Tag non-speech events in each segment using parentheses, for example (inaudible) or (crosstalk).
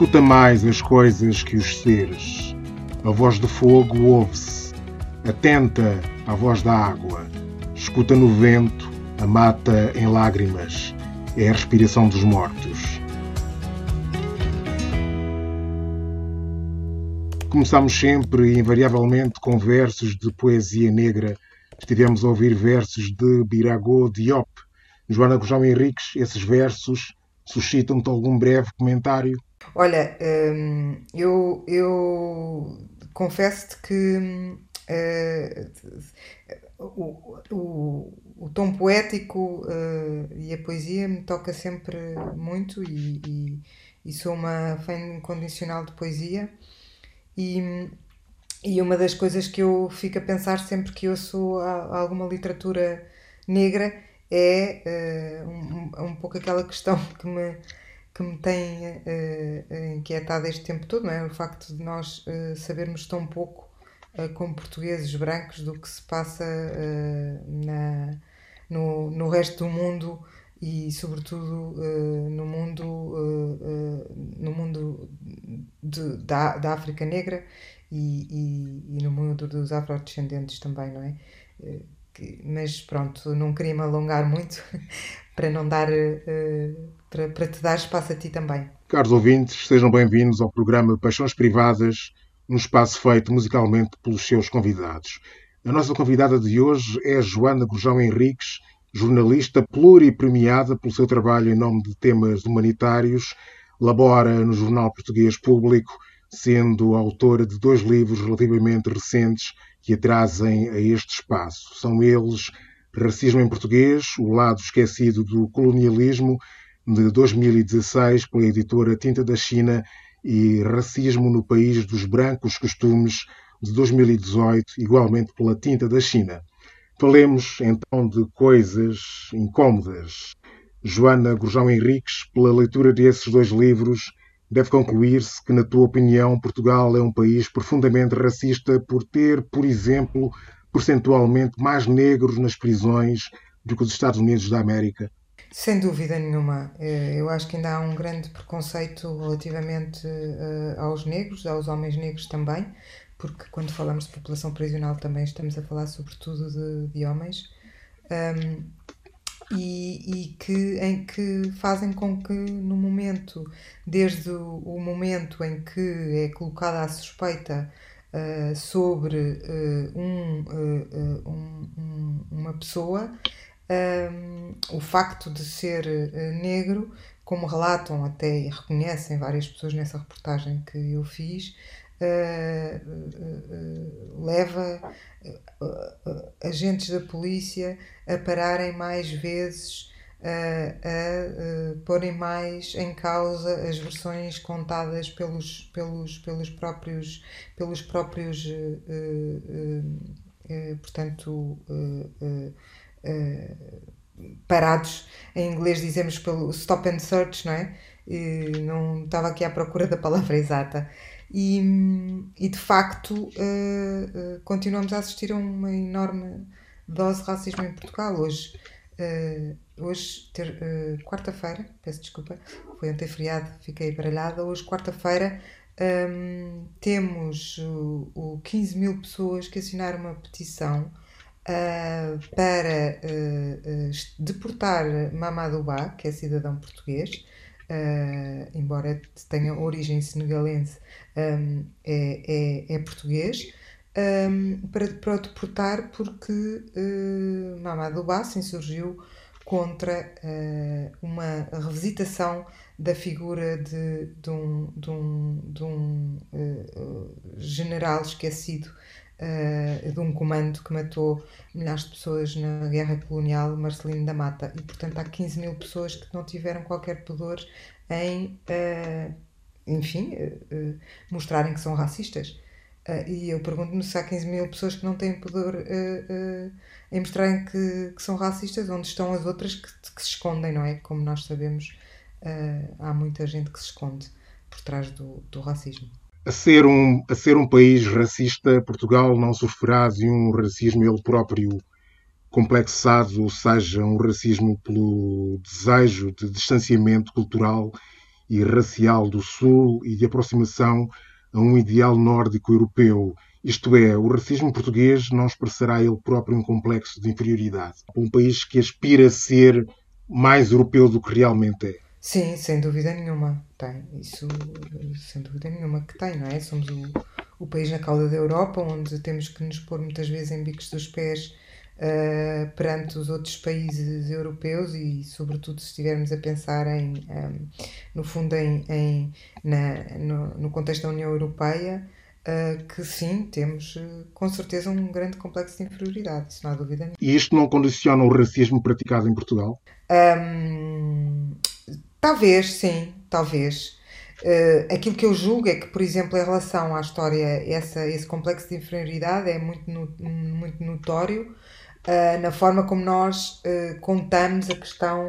Escuta mais as coisas que os seres. A voz do fogo ouve-se. Atenta à voz da água. Escuta no vento a mata em lágrimas. É a respiração dos mortos. Começamos sempre e invariavelmente com versos de poesia negra. Estivemos a ouvir versos de Birago Diop. Joana Gujão Henriques, esses versos suscitam-te algum breve comentário? Olha, hum, eu, eu confesso-te que uh, o, o, o, tom poético uh, e a poesia me toca sempre muito e, e, e, sou uma fã incondicional de poesia. E, e uma das coisas que eu fico a pensar sempre que ouço alguma literatura negra é uh, um, um pouco aquela questão (laughs) que me que me tem uh, inquietado este tempo todo, não é? O facto de nós uh, sabermos tão pouco uh, como portugueses brancos do que se passa na, no, no resto do mundo e sobretudo no mundo no mundo de, da, da África Negra e, e, e no mundo dos afrodescendentes também, não é? Mas pronto, não queria me alongar muito (laughs) para não dar uh, para, para te dar espaço a ti também. Caros ouvintes, sejam bem-vindos ao programa Paixões Privadas, um espaço feito musicalmente pelos seus convidados. A nossa convidada de hoje é Joana Gurjão Henriques, jornalista pluripremiada pelo seu trabalho em nome de temas humanitários, labora no Jornal Português Público, sendo autora de dois livros relativamente recentes que a trazem a este espaço. São eles Racismo em Português, o lado esquecido do colonialismo de 2016 pela editora Tinta da China e Racismo no País dos Brancos Costumes de 2018, igualmente pela Tinta da China. Falemos então de coisas incômodas. Joana Gurjão Henriques, pela leitura desses dois livros, deve concluir-se que, na tua opinião, Portugal é um país profundamente racista por ter, por exemplo, percentualmente mais negros nas prisões do que os Estados Unidos da América? Sem dúvida nenhuma. Eh, eu acho que ainda há um grande preconceito relativamente eh, aos negros, aos homens negros também, porque quando falamos de população prisional também estamos a falar sobretudo de, de homens. E, e, que, em que fazem com que no momento, desde o, momento em que é colocada a suspeita uh, sobre uh, um, uh, um, um, uma pessoa, um, o facto de ser negro, como relatam até e reconhecem várias pessoas nessa reportagem que eu fiz, uh, leva agentes da polícia a pararem mais vezes, a, a porem mais em causa as versões contadas pelos, pelos, pelos próprios, pelos próprios portanto, parados, em inglês dizemos pelo stop and search, não é? E não estava aqui à procura da palavra exata. E, e de facto uh, uh, continuamos a assistir a uma enorme dose de racismo em Portugal. Hoje, hoje quarta-feira, peço desculpa, foi ontem feriado, fiquei baralhada. Hoje, quarta-feira, um, ehm, temos o, o 15 mil pessoas que assinaram uma petição uh, para uh, deportar Mamadou Ba, que é cidadão português, embora tenha origem senegalense, um, é, é, é, português. Um, para, para o deportar porque uh, Mamadou Ba se insurgiu contra uh, uma revisitação da figura de, de um, de um, de um uh, general esquecido uh, de um comando que matou milhares de pessoas na guerra colonial, Marcelino da Mata. E, portanto, há 15 mil pessoas que não tiveram qualquer pudor em, uh, enfim, uh, mostrarem que são racistas. e eu pergunto-me se há 15 mil pessoas que não têm pudor em mostrarem que, que, são racistas, onde estão as outras que, que, se escondem, não é? Como nós sabemos, há muita gente que se esconde por trás do, do racismo a ser um, a ser um país racista, Portugal não sofrerá de um racismo ele próprio complexado, ou seja, um racismo pelo desejo de distanciamento cultural e racial do Sul e de aproximação a um ideal nórdico europeu. Isto é, o racismo português não expressará ele próprio um complexo de inferioridade. Um país que aspira a ser mais europeu do que realmente é. Sim, sem dúvida nenhuma. Tem. Isso, sem dúvida nenhuma que tem, não é? Somos o, o país na cauda da Europa, onde temos que nos pôr muitas vezes em bicos dos pés uh, perante os outros países europeus e, sobretudo, se estivermos a pensar em, um, no fundo, em, em na, no, no, contexto da União Europeia, uh, que sim, temos uh, com certeza um grande complexo de inferioridade, isso não há dúvida nenhuma. E isto não condiciona o racismo praticado em Portugal? Um, talvez, sim, talvez. Uh, aquilo que eu julgo é que, por exemplo, em relação à história, essa, esse complexo de inferioridade é muito, no, muito notório uh, na forma como nós uh, contamos a questão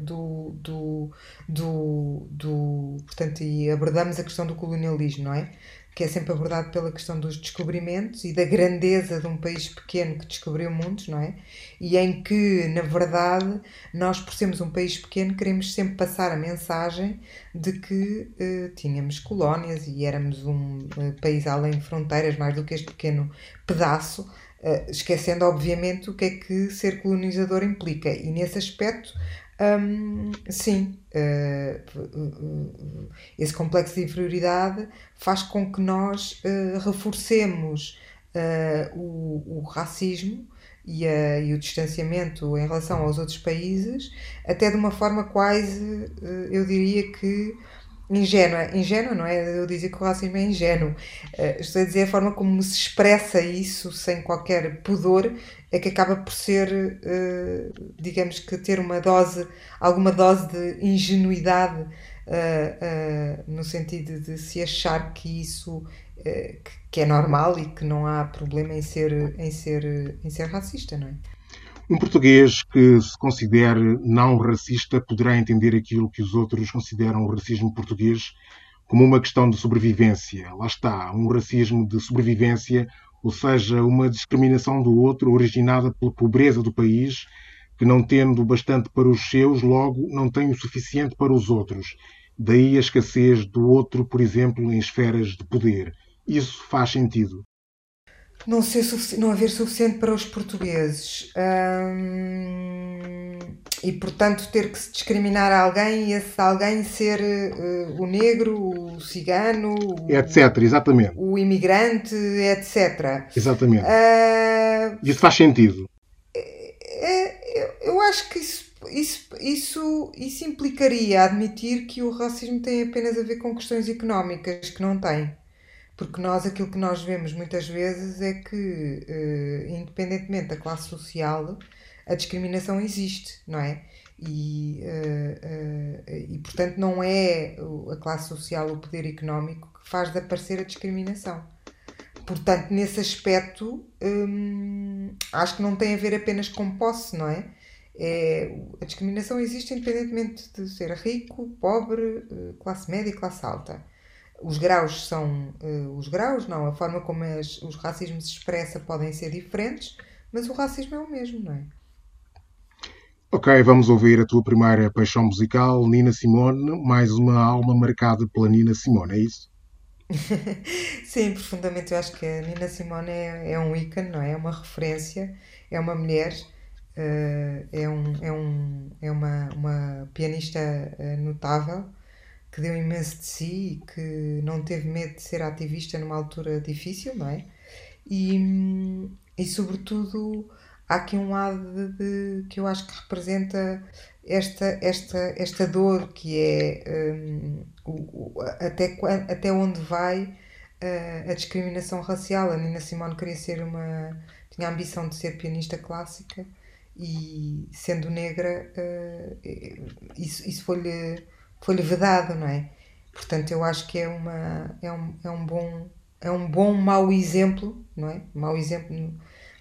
do, do, do, do. Portanto, e abordamos a questão do colonialismo, não é? que é sempre abordado pela questão dos descobrimentos e da grandeza de um país pequeno que descobriu mundos, não é? E em que, na verdade, nós, por sermos um país pequeno, queremos sempre passar a mensagem de que tínhamos colónias e éramos um país além de fronteiras, mais do que este pequeno pedaço, esquecendo, obviamente, o que é que ser colonizador implica. E nesse aspecto, um, sim, uh, esse complexo de inferioridade faz com que nós uh, reforcemos uh, o, o, racismo e, a, e, o distanciamento em relação aos outros países, até de uma forma quase, eu diria que ingênua. Ingênua não é eu dizer que o racismo é ingênuo. estou a dizer a forma como se expressa isso sem qualquer pudor é que acaba por ser, uh, digamos que ter uma dose, alguma dose de ingenuidade, uh, uh, no sentido de se achar que isso que é normal e que não há problema em ser, em ser, em ser racista, não é? Um português que se considere não racista poderá entender aquilo que os outros consideram o racismo português como uma questão de sobrevivência. Lá está, um racismo de sobrevivência ou seja, uma discriminação do outro originada pela pobreza do país, que não tendo bastante para os seus, logo não tem o suficiente para os outros. Daí a escassez do outro, por exemplo, em esferas de poder. Isso faz sentido não, ser não haver suficiente para os portugueses hum, e portanto ter que se discriminar alguém e esse alguém ser uh, o negro, o cigano, etc. Exatamente. O imigrante, etc. Exatamente. Uh, isso faz sentido. É, é, eu acho que isso, isso, isso, isso implicaria admitir que o racismo tem apenas a ver com questões económicas, que não tem. Porque nós, aquilo que nós vemos muitas vezes é que, uh, independentemente da classe social, a discriminação existe, não é? E, uh, uh, e portanto, não é a classe social, o poder económico, que faz desaparecer a discriminação. Portanto, nesse aspecto, hum, acho que não tem a ver apenas com posse, não é? é? A discriminação existe independentemente de ser rico, pobre, classe média e classe alta os graus são uh, os graus, não, a forma como as, os racismos se expressa podem ser diferentes, mas o racismo é o mesmo, não é? Ok, vamos ouvir a tua primeira paixão musical, Nina Simone, mais uma alma marcada pela Nina Simone, é isso? (laughs) Sim, profundamente eu acho que a Nina Simone é, é um ícone, não é? É uma referência, é uma mulher, uh, é, um, é, um, é uma, uma pianista uh, notável que deu imenso de si e que não teve medo de ser ativista numa altura difícil, não é? E, e sobretudo, há aqui um lado de, de, que eu acho que representa esta, esta, esta dor que é um, o, até, até onde vai uh, a discriminação racial. A Nina Simone queria ser uma. tinha a ambição de ser pianista clássica e sendo negra, uh, isso, isso foi-lhe foi-lhe vedado, não é? Portanto, eu acho que é, uma, é, um, é um bom é um bom mau exemplo, não é? Mau exemplo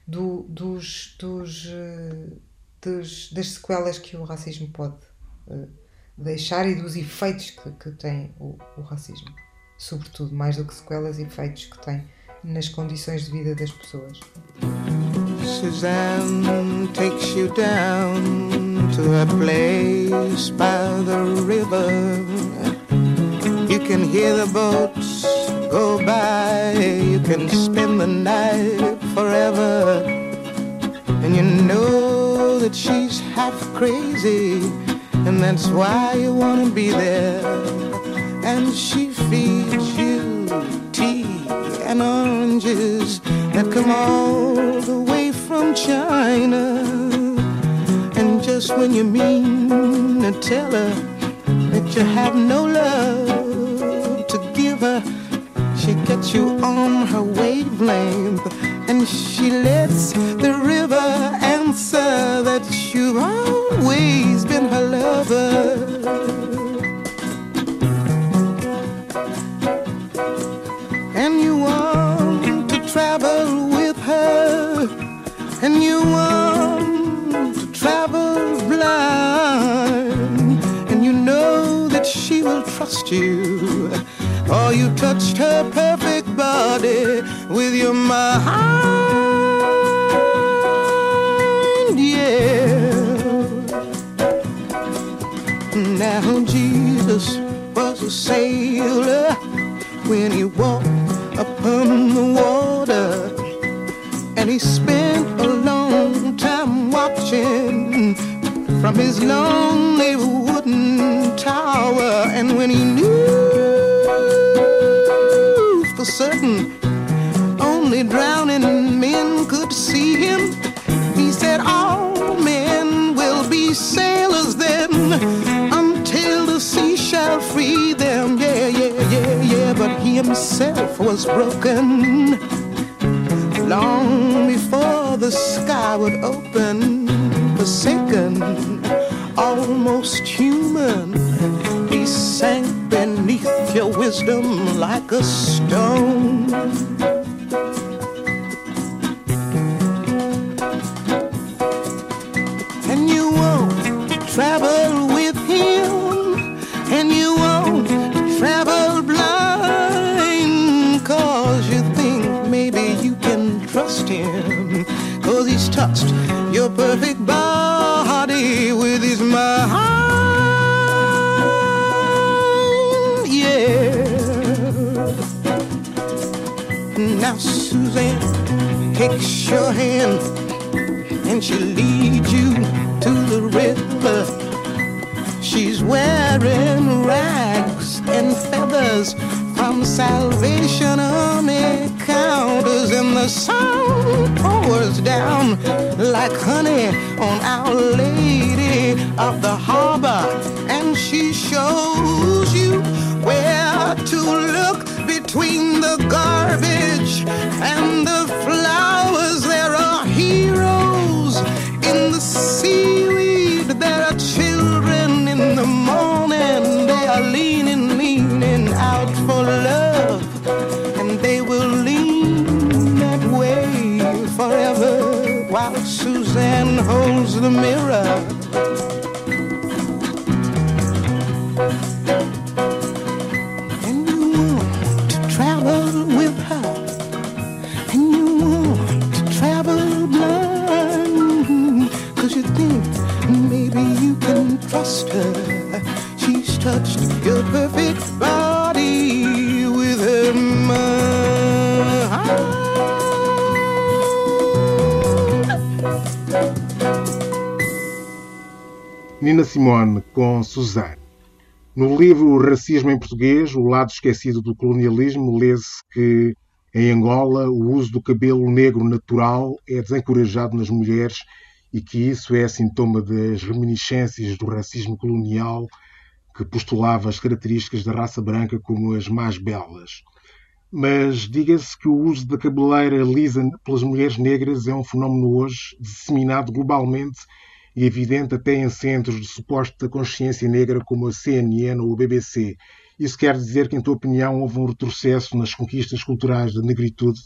do, dos, dos, eh, dos, das sequelas que o racismo pode uh, deixar e dos efeitos que, que tem o, o racismo. Sobretudo, mais do que sequelas, efeitos que tem nas condições de vida das pessoas. Suzanne takes you down to a place by the river You can hear the boats go by. You can spend the night forever. And you know that she's half crazy. And that's why you wanna be there. And she feeds you tea and oranges that come all the way from China. Just when you mean to tell her that you have no love to give her, she gets you on her wavelength and she lets the river answer that you've always been touched her perfect body with your mind, yeah. Now Jesus was a sailor when he walked upon the water. And he spent a long time watching from his lonely wooden tower. And when he knew was broken long before the sky would open. Forsaken, almost human. He sank beneath your wisdom like a stone. Takes your hand and she leads you to the river. She's wearing rags and feathers from Salvation Army counters, and the sun pours down like honey on Our Lady of the Harbor, and she shows you where to look between the garbage and the flowers. The mirror. Nina Simone com Suzanne. No livro Racismo em Português, o lado esquecido do colonialismo, lê-se que em Angola o uso do cabelo negro natural é desencorajado nas mulheres e que isso é sintoma das reminiscências do racismo colonial que postulava as características da raça branca como as mais belas. Mas diga-se que o uso da cabeleira lisa pelas mulheres negras é um fenómeno hoje disseminado globalmente evidente até em centros de suposta consciência negra como a CNN ou a BBC. Isso quer dizer que, em tua opinião, houve um retrocesso nas conquistas culturais da negritude?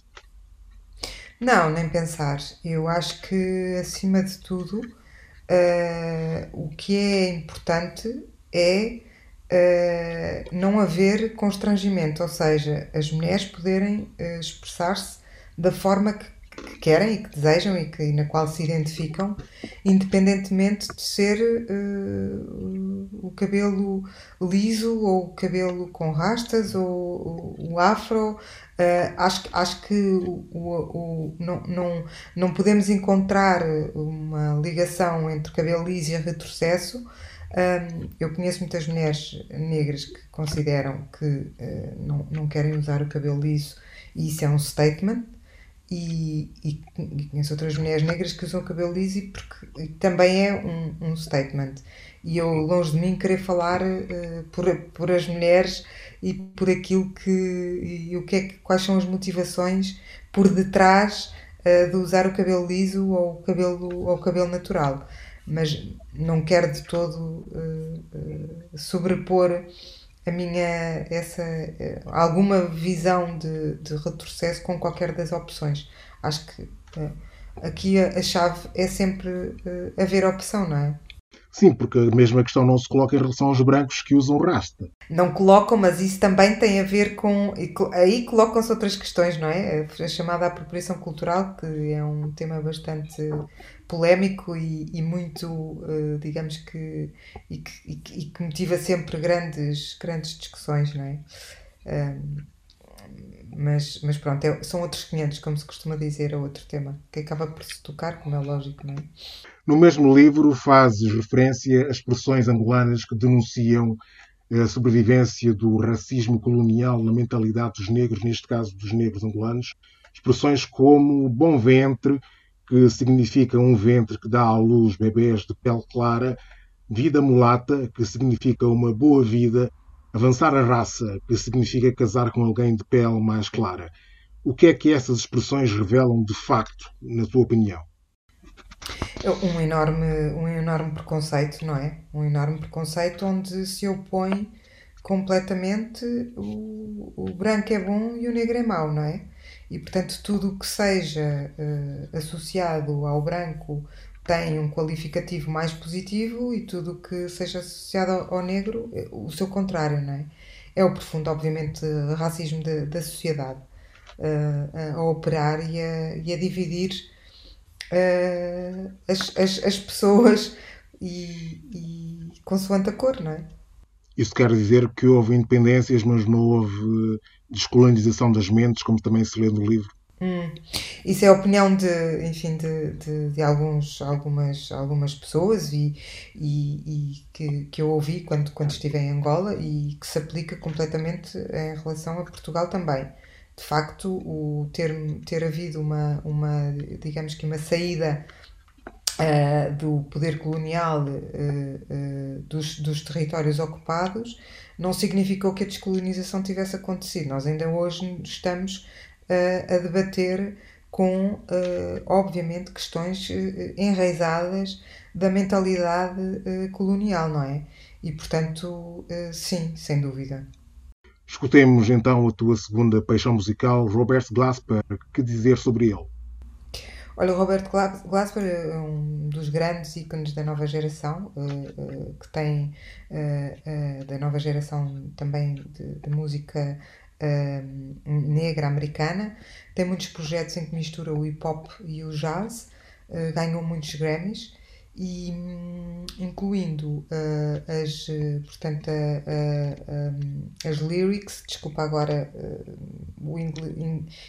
Não, nem pensar. Eu acho que, acima de tudo, uh, o que é importante é uh, não haver constrangimento, ou seja, as mulheres poderem uh, expressar-se da forma que, querem e que desejam e, que, na qual se identificam, independentemente de ser uh, o cabelo liso ou o cabelo com rastas ou o afro. Uh, acho, acho que o, o, o, não, não, não podemos encontrar uma ligação entre cabelo liso e retrocesso. Um, eu conheço muitas mulheres negras que consideram que uh, não, não querem usar o cabelo liso e isso é um statement. E, e, e conheço outras mulheres negras que usam cabelo liso porque também é um, um statement. E eu, longe de mim, querer falar uh, por, por as mulheres e por aquilo que. e o que é que, quais são as motivações por detrás uh, de usar o cabelo liso ou o cabelo, ou o cabelo natural. Mas não quero de todo uh, sobrepor a minha essa alguma visão de, de retrocesso com qualquer das opções. Acho que aqui a, a, chave é sempre haver opção, não é? Sim, porque a mesma questão não se coloca em relação aos brancos que usam rasta. Não colocam, mas isso também tem a ver com. Aí colocam-se outras questões, não é? A chamada apropriação cultural, que é um tema bastante polémico e, e muito, eh, digamos que e, que. e, que motiva sempre grandes, grandes discussões, não é? mas, mas pronto, é, são outros 500, como se costuma dizer, é outro tema, que acaba por se tocar, como é lógico, não é? No mesmo livro fazes referência a expressões angolanas que denunciam a sobrevivência do racismo colonial na mentalidade dos negros, neste caso dos negros angolanos. Expressões como bom ventre, que significa um ventre que dá à luz bebés de pele clara, vida mulata, que significa uma boa vida, avançar a raça, que significa casar com alguém de pele mais clara. O que é que essas expressões revelam de facto, na tua opinião? Um enorme, um enorme preconceito, não é? Um enorme preconceito onde se opõe completamente o, o branco é bom e o negro é mau, não é? E portanto, tudo o que seja uh, associado ao branco tem um qualificativo mais positivo e tudo o que seja associado ao, negro, eh, o seu contrário, não é? É o profundo, obviamente, racismo de, da sociedade uh, a operar e a, e a dividir uh, as, as, as, pessoas e, e consoante a cor, não é? Isso quer dizer que houve independências, mas não houve descolonização das mentes, como também se lê no livro? Hum. Isso é a opinião de, enfim, de, de, de alguns, algumas, algumas pessoas e, e, e, que, que eu ouvi quando, quando estive em Angola e que se aplica completamente em relação a Portugal também de facto, o ter, ter havido uma, uma, digamos que uma saída uh, do poder colonial uh, uh, dos, dos territórios ocupados não significou que a descolonização tivesse acontecido. Nós ainda hoje estamos a debater com, obviamente, questões enraizadas da mentalidade colonial, não é? E, portanto, sim, sem dúvida. Escutemos então a tua segunda paixão musical, Robert Glasper. Que dizer sobre ele? Olha, o Robert Glasper é um dos grandes ícones da nova geração, uh, uh, que tem uh, da nova geração também de, de música negra americana. Tem muitos projetos em que mistura o hip hop e o jazz, ganhou muitos Grammys e incluindo uh, as, portanto, as lyrics, desculpa agora o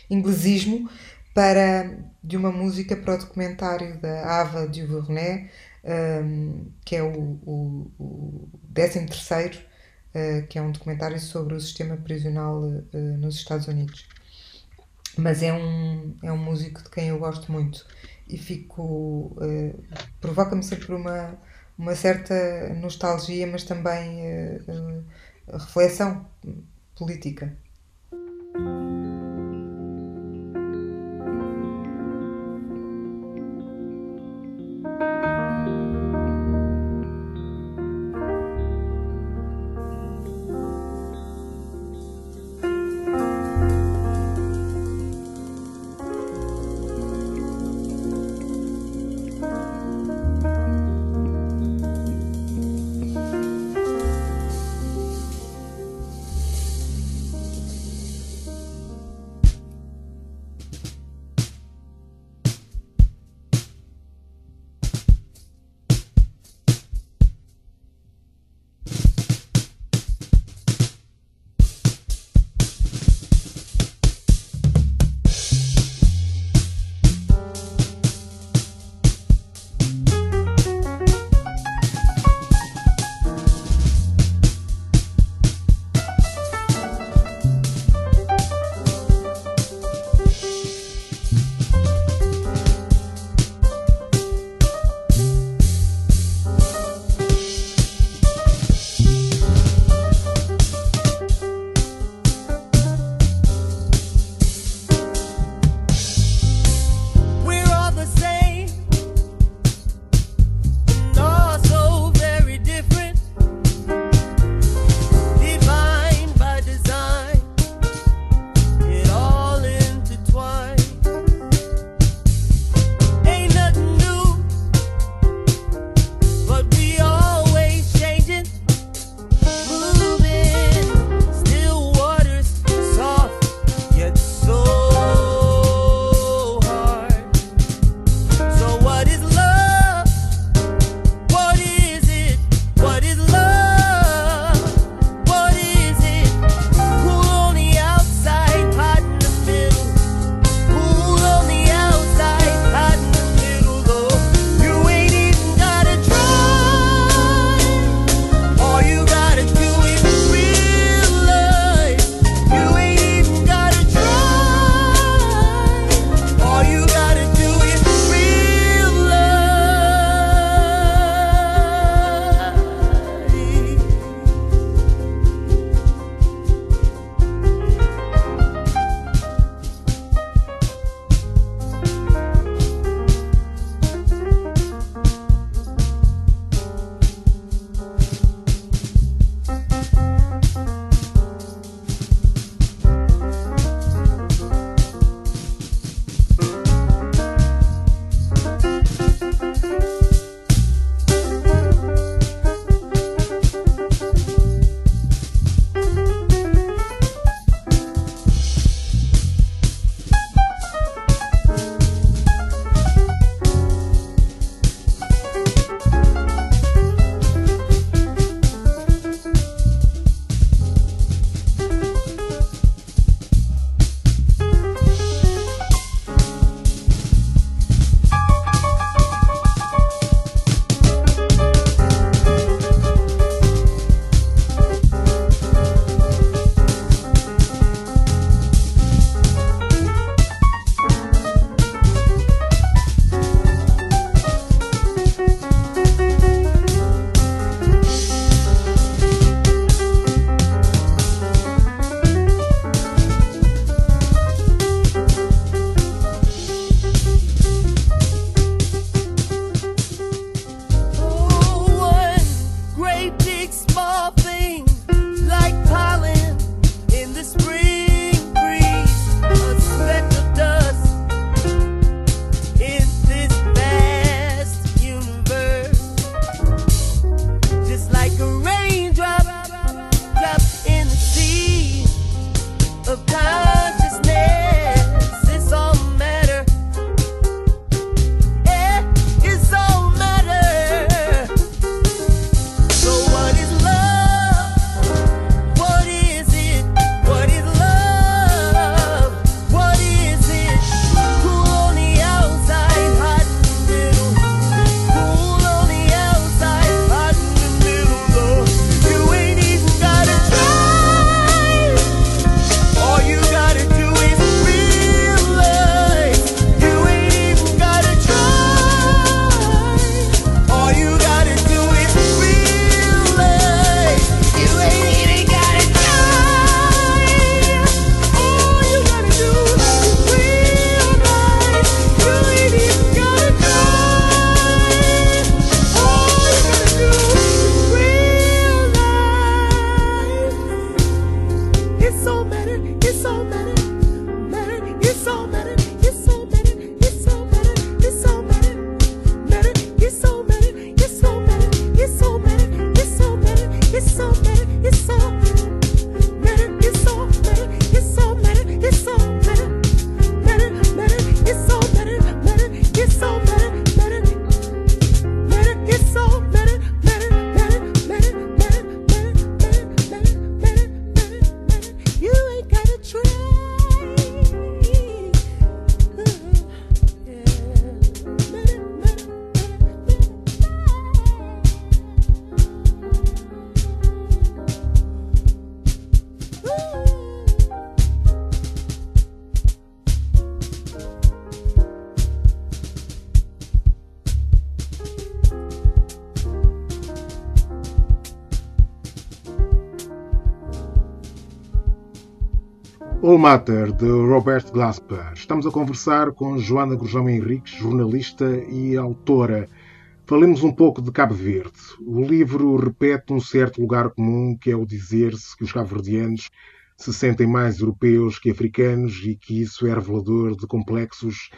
inglesismo, para, de uma música para o documentário da Ava DuVernay, um, que é o, o, o 13 terceiro, uh, que é um documentário sobre o sistema prisional nos Estados Unidos. Mas é um, é um músico de quem eu gosto muito e fico. Uh, provoca-me sempre uma, uma certa nostalgia, mas também uh, uh, reflexão política. All Matter, de Robert Glasper. Estamos a conversar com Joana Gurjão Henriques, jornalista e autora. Falemos um pouco de Cabo Verde. O livro repete um certo lugar comum, que é o dizer-se que os cabo-verdianos se sentem mais europeus que africanos e que isso é revelador de complexos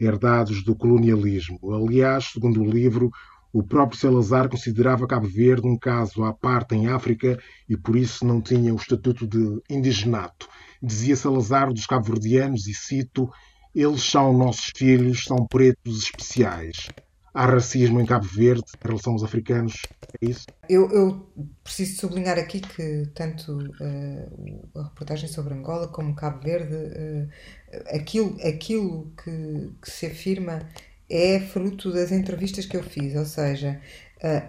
herdados do colonialismo. Aliás, segundo o livro, o próprio Salazar considerava Cabo Verde um caso à parte em África e por isso não tinha o estatuto de indigenato. Dizia Salazar dos cabo-verdianos, e cito, eles são nossos filhos, são pretos especiais. Há racismo em Cabo Verde em relação aos africanos, é isso? Eu, eu preciso sublinhar aqui que tanto uh, a reportagem sobre Angola como Cabo Verde, uh, aquilo, aquilo que, que se afirma é fruto das entrevistas que eu fiz, ou seja,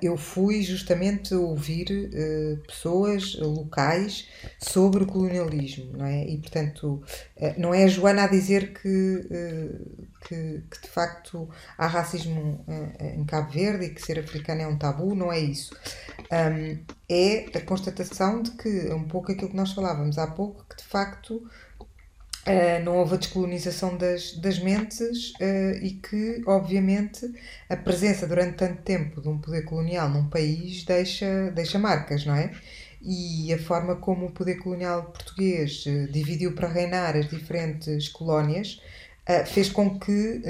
eu fui justamente ouvir uh, pessoas locais sobre o colonialismo, não é? E, portanto, uh, não é a Joana a dizer que, que, que, de facto há racismo em Cabo Verde e que ser africano é um tabu, não é isso. É a constatação de que, é um pouco aquilo que nós falávamos há pouco, que de facto Uh, não houve a descolonização das, das mentes uh, e que, obviamente, a presença durante tanto tempo de um poder colonial num país deixa, deixa marcas, não é? E a forma como o poder colonial português uh, dividiu para reinar as diferentes colónias fez com que,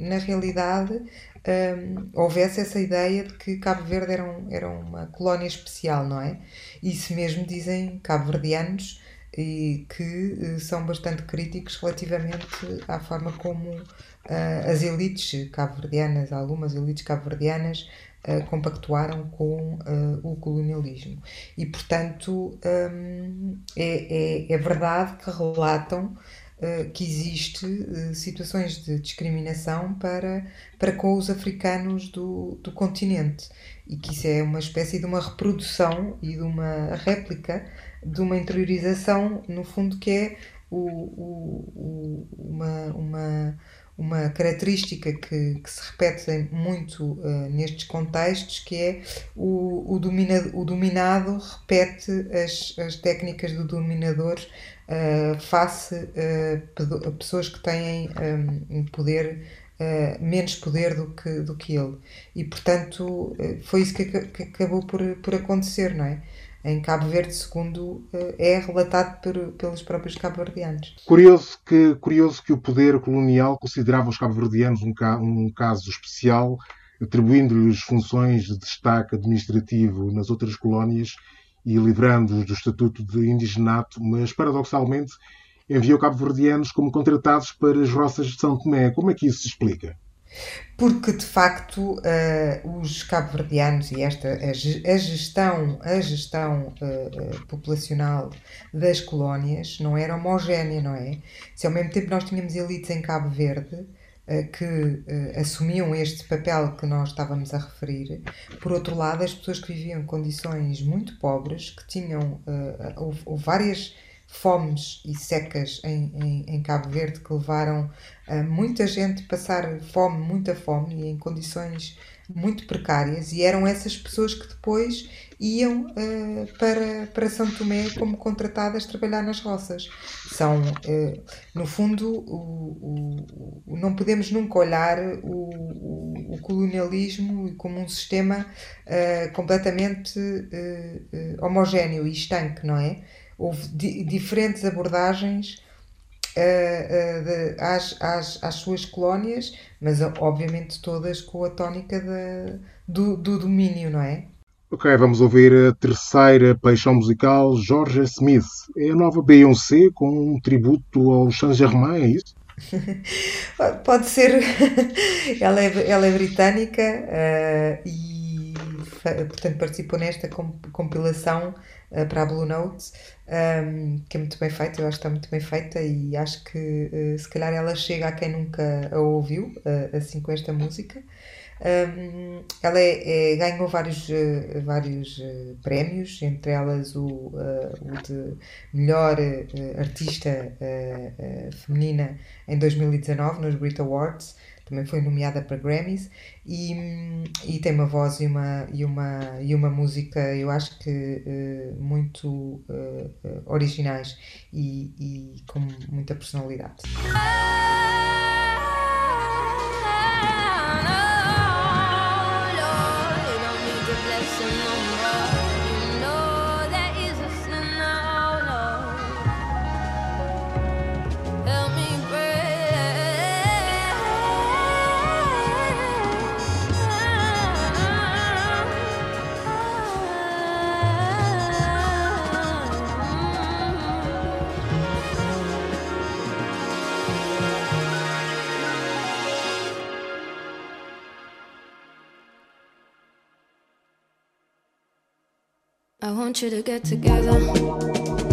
na realidade, um, houvesse essa ideia de que Cabo Verde era, um, era uma colónia especial, não é? Isso mesmo dizem cabo-verdianos e que uh, são bastante críticos relativamente à forma como uh, as elites cabo-verdianas, algumas elites cabo-verdianas, uh, compactuaram com o colonialismo. E, portanto, um, é, é, é, verdade que relatam que existe situações de discriminação para, para com os africanos do, do continente e que isso é uma espécie de uma reprodução e de uma réplica de uma interiorização, no fundo, que é o, o, o, uma, uma, uma característica que, que, se repete muito uh, nestes contextos, que é o, o, domina, o dominado repete as, as técnicas do dominador uh, face uh, a pessoas que têm um, poder, menos poder do que, do que ele. E, portanto, foi isso que, que acabou por, por acontecer, não é? Em Cabo Verde, segundo eh, é relatado por, pelos próprios cabo-verdianos. Curioso que, curioso que o poder colonial considerava os cabo-verdianos um, um caso especial, atribuindo-lhes funções de destaque administrativo nas outras colónias e livrando-os do estatuto de indigenato, mas paradoxalmente enviou cabo-verdianos como contratados para as roças de São Tomé. Como é que isso se explica? Porque de facto uh, os cabo-verdianos e esta a, gestão a gestão uh, populacional das colónias não era homogénea não é? Se ao mesmo tempo nós tínhamos elites em Cabo Verde uh, que assumiam este papel que nós estávamos a referir por outro lado as pessoas que viviam em condições muito pobres que tinham houve, várias fomes e secas em, em, em, Cabo Verde que levaram muita gente passar fome, muita fome e em condições muito precárias e eram essas pessoas que depois iam uh, para, para São Tomé como contratadas trabalhar nas roças. São, uh, no fundo, o, o, não podemos nunca olhar o, o colonialismo como um sistema uh, completamente homogéneo e estanque, não é? houve di diferentes abordagens uh, de, às, às, às suas colónias, mas obviamente todas com a tónica de, do, do domínio, não é? Ok, vamos ouvir a terceira paixão musical, Georgia Smith. É a nova Beyoncé com um tributo ao Saint-Germain, é isso? (laughs) Pode ser. (laughs) ela, é, ela é britânica uh, e, portanto, participou nesta compilação uh, para a Blue Note um, que é muito bem feita, eu acho que está muito bem feita e acho que uh, se calhar ela chega a quem nunca a ouviu, uh, assim com esta música. Um, ela é, é, ganhou vários, vários prémios, entre elas o, o de melhor artista feminina em 2019 nos Brit Awards. Também foi nomeada para Grammys e, e tem uma voz e uma, e uma, e uma música, eu acho que uh, muito uh, originais e, e com muita personalidade. Want you to get together.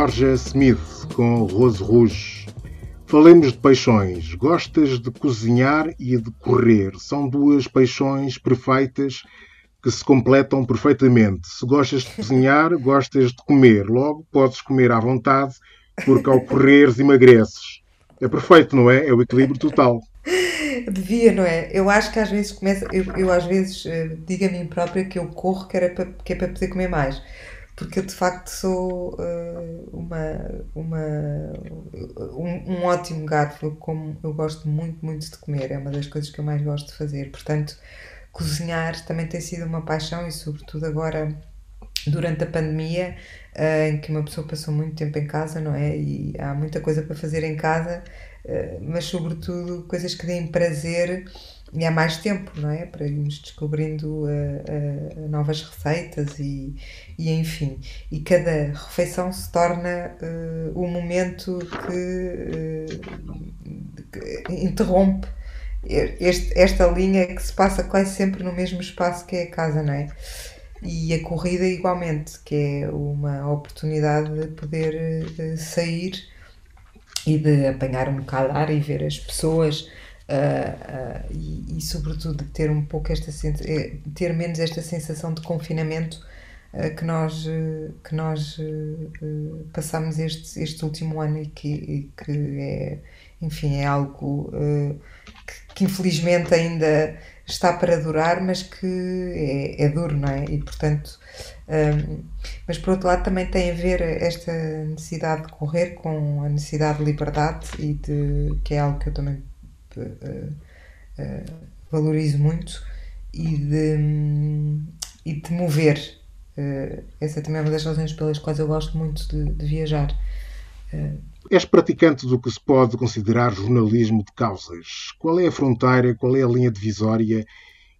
Georgia Smith com Rose Rouge. Falemos de paixões. Gostas de cozinhar e de correr. São duas paixões perfeitas que se completam perfeitamente. Se gostas de cozinhar, (laughs) gostas de comer. Logo, podes comer à vontade, porque ao correres emagreces. É perfeito, não é? É o equilíbrio total. (laughs) Devia, não é? Eu acho que às vezes começa. Eu, eu às vezes uh, digo a mim própria que eu corro que, era para, que é para poder comer mais. Porque eu de facto sou uh, uma, uma, um, um ótimo garfo. Eu, como, eu gosto muito, muito de comer. É uma das coisas que eu mais gosto de fazer. Portanto, cozinhar também tem sido uma paixão e, sobretudo, agora durante a pandemia, uh, em que uma pessoa passou muito tempo em casa, não é? E há muita coisa para fazer em casa, uh, mas, sobretudo, coisas que deem prazer e há mais tempo, não é? Para irmos descobrindo uh, novas receitas e, e, enfim. E cada refeição se torna o um momento que, que interrompe este, esta linha que se passa quase sempre no mesmo espaço que é a casa, não é? E a corrida igualmente, que é uma oportunidade de poder de sair e de apanhar um bocado ar e ver as pessoas uh, e, e, sobretudo ter um pouco esta eh, ter menos esta sensação de confinamento uh, que nós que nós passamos este, este último ano e que, que é enfim é algo que, que infelizmente ainda está para durar, mas que é, é duro, não é? E portanto, um, mas por outro lado também tem a ver esta necessidade de correr com a necessidade de liberdade e de que é algo que eu também uh, uh, valorizo muito e de, um, e de mover. Uh, essa também é uma das razões pelas quais eu gosto muito de, de viajar. És praticante do que se pode considerar jornalismo de causas. Qual é a fronteira, qual é a linha divisória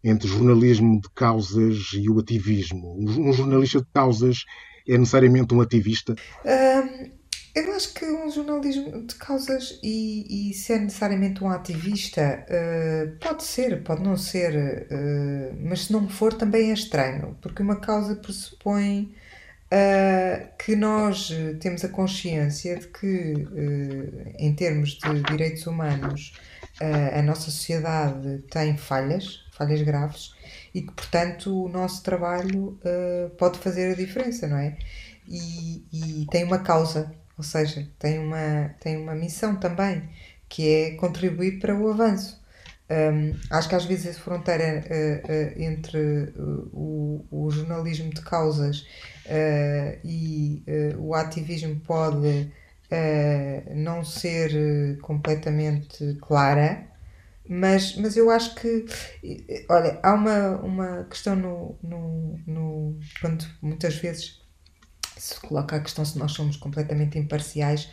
entre jornalismo de causas e o ativismo? Um jornalista de causas é necessariamente um ativista? Uh, eu acho que um jornalismo de causas e, e ser necessariamente um ativista uh, pode ser, pode não ser, uh, mas se não for também é estranho, porque uma causa pressupõe uh, que nós temos a consciência de que, em termos de direitos humanos, a nossa sociedade tem falhas, falhas graves, e que, portanto, o nosso trabalho pode fazer a diferença, não é? E, e tem uma causa, ou seja, tem uma, tem uma missão também, que é contribuir para o avanço. Um, acho que às vezes a fronteira uh, uh, entre uh, o, o, jornalismo de causas e o ativismo pode não ser completamente clara, mas, mas eu acho que, olha, há uma, uma questão no, no, no, quando muitas vezes se coloca a questão se nós somos completamente imparciais.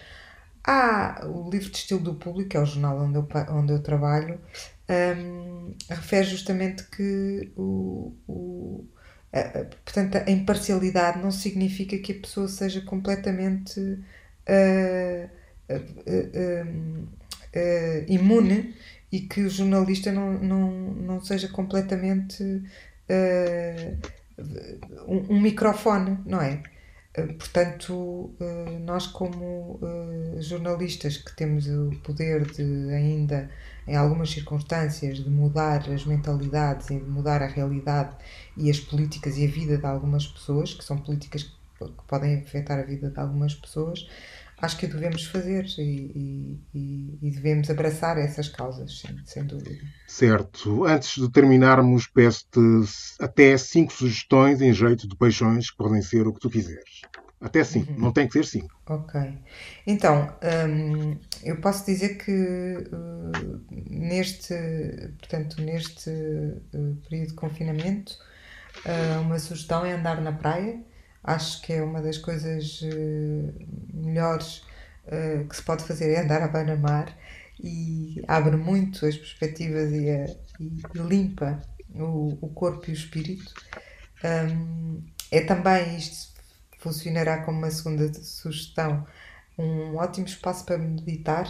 Há o livro de estilo do público, é o jornal onde eu, onde eu trabalho, um, refere justamente que o, o a, portanto, a imparcialidade não significa que a pessoa seja completamente uh, uh, uh, imune e que o jornalista não, não, não seja completamente um, um, microfone, não é? Portanto, nós, como jornalistas que temos o poder de ainda em algumas circunstâncias, de mudar as mentalidades e de mudar a realidade e as políticas e a vida de algumas pessoas, que são políticas que podem afetar a vida de algumas pessoas, acho que devemos fazer e, e, e devemos abraçar essas causas, sem, sem, dúvida. Certo. Antes de terminarmos, peço-te até cinco sugestões em jeito de paixões que podem ser o que tu quiseres. Até 5, uhum. não tem que ser 5. Ok. Então, hum, eu posso dizer que uh, neste, portanto, neste uh, período de confinamento, uh, uma sugestão é andar na praia. Acho que é uma das coisas melhores que se pode fazer é andar à beira-mar e abre muito as perspectivas e, a, e limpa o, o corpo e o espírito. É também isto funcionará como uma segunda sugestão um ótimo espaço para meditar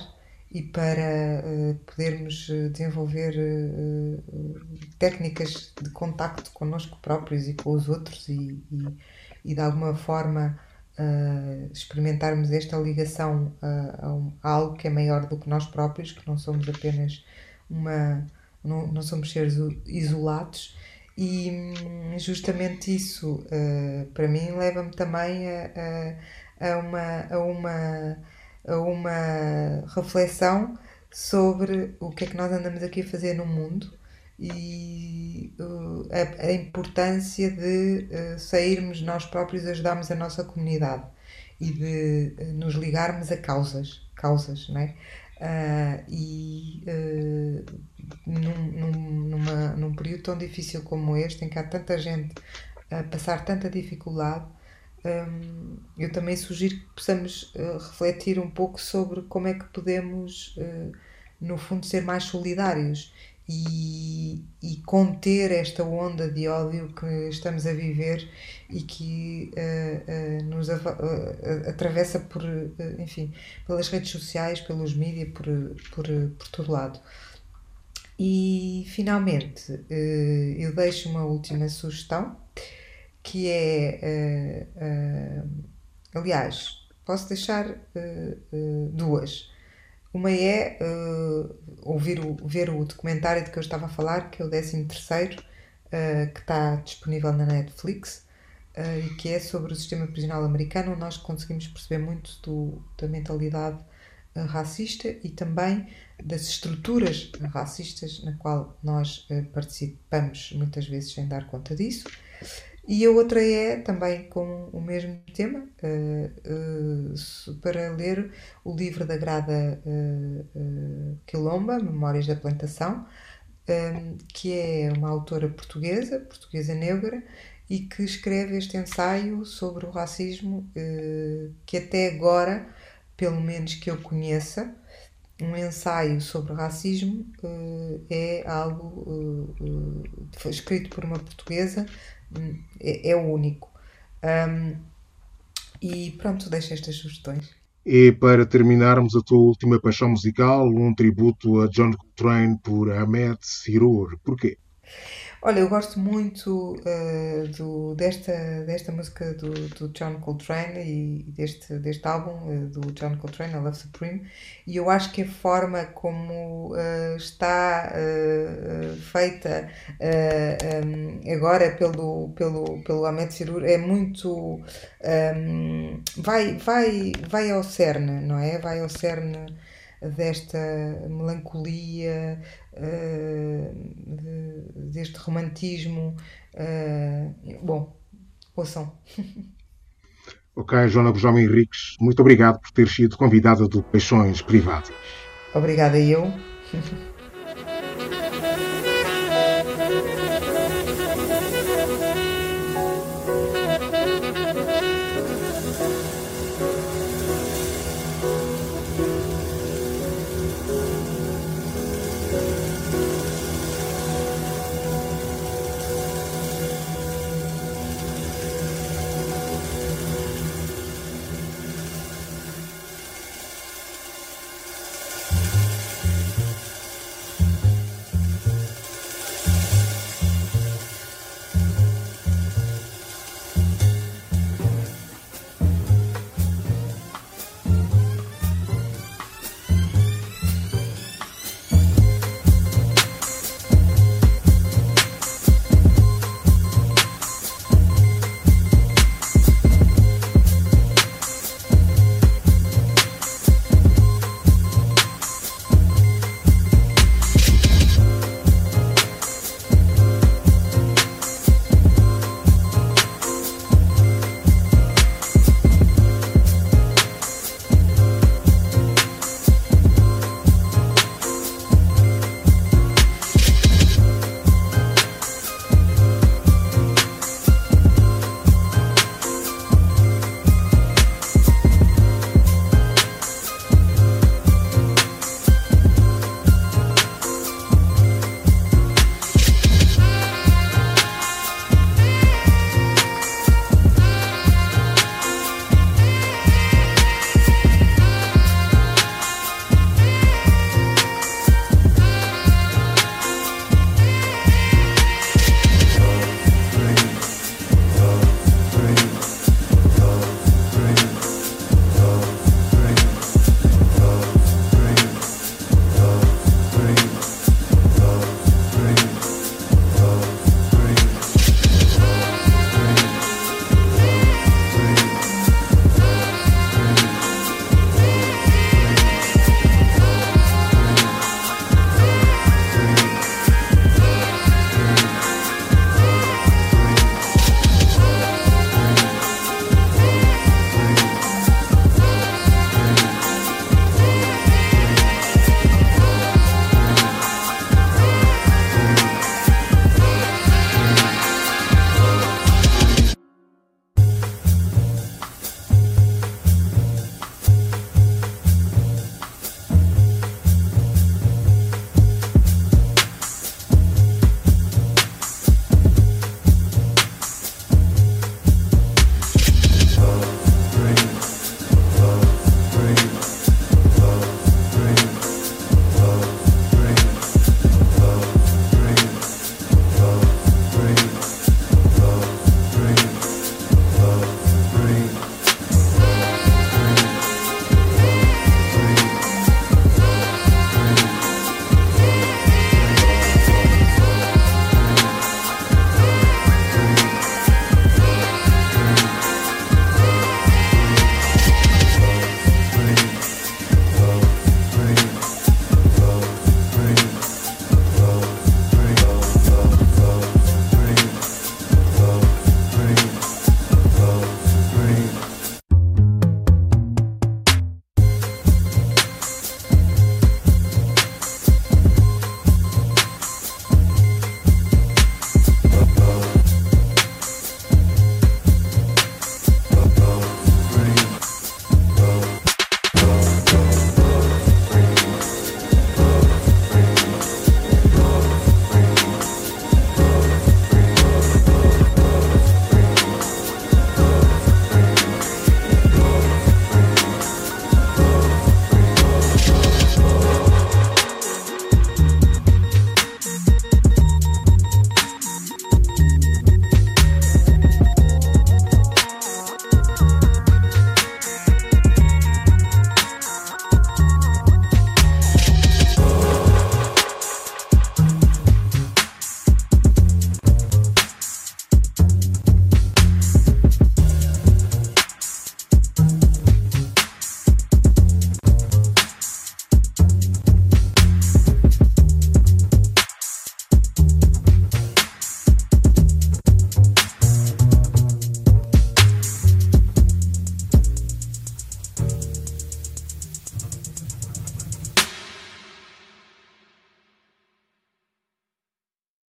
e para uh, podermos eh, desenvolver uh, técnicas de contacto connosco próprios e com os outros e, e, e de alguma forma uh, experimentarmos esta ligação a, a, algo que é maior do que nós próprios, que não somos apenas uma. não, não somos seres isolados. E hum, justamente isso, uh, para mim, leva-me também a, a, a, uma, a, uma, a uma reflexão sobre o que é que nós andamos aqui a fazer no mundo e uh, a, a, importância de uh, sairmos nós próprios e ajudarmos a nossa comunidade e de uh, nos ligarmos a causas, causas, não é? e num, num, numa, num período tão difícil como este, em que há tanta gente a passar tanta dificuldade, um, eu também sugiro que possamos refletir um pouco sobre como é que podemos, no fundo, ser mais solidários e, e, conter esta onda de ódio que estamos a viver e que uh, uh, nos uh, atravessa por, enfim, pelas redes sociais, pelos mídias, por, por, por todo lado. E finalmente eu deixo uma última sugestão que é, aliás, posso deixar duas uma é uh, ouvir o, ver o documentário de que eu estava a falar, que é o 13 terceiro, uh, que está disponível na Netflix, uh, e que é sobre o sistema prisional americano, onde nós conseguimos perceber muito do, da mentalidade racista e também das estruturas racistas na qual nós participamos muitas vezes sem dar conta disso. E a outra é também com o mesmo tema, uh, uh, para ler o livro da Grada uh, Quilomba, Memórias da Plantação, que é uma autora portuguesa, portuguesa negra, e que escreve este ensaio sobre o racismo, que até agora, pelo menos que eu conheça, um ensaio sobre racismo é algo foi escrito por uma portuguesa é, é o único. Um, e pronto, deixo estas sugestões. E para terminarmos a tua última paixão musical, um tributo a John Coltrane por Ahmed Sirur. Porquê? Olha, eu gosto muito uh, do, desta, desta música do, do John Coltrane e deste, deste álbum uh, do John Coltrane, I Love Supreme, e eu acho que a forma como uh, está feita um, agora pelo, pelo, pelo Ahmed Sirur é muito. Um, vai, vai, vai ao cerne, não é? Vai ao cerne desta melancolia, uh, de, deste romantismo. Uh, bom, ouçam. (laughs) Ok, Joana Gujão Henriques, muito obrigado por ter sido convidada do Peixões Privados. Obrigada eu. (laughs)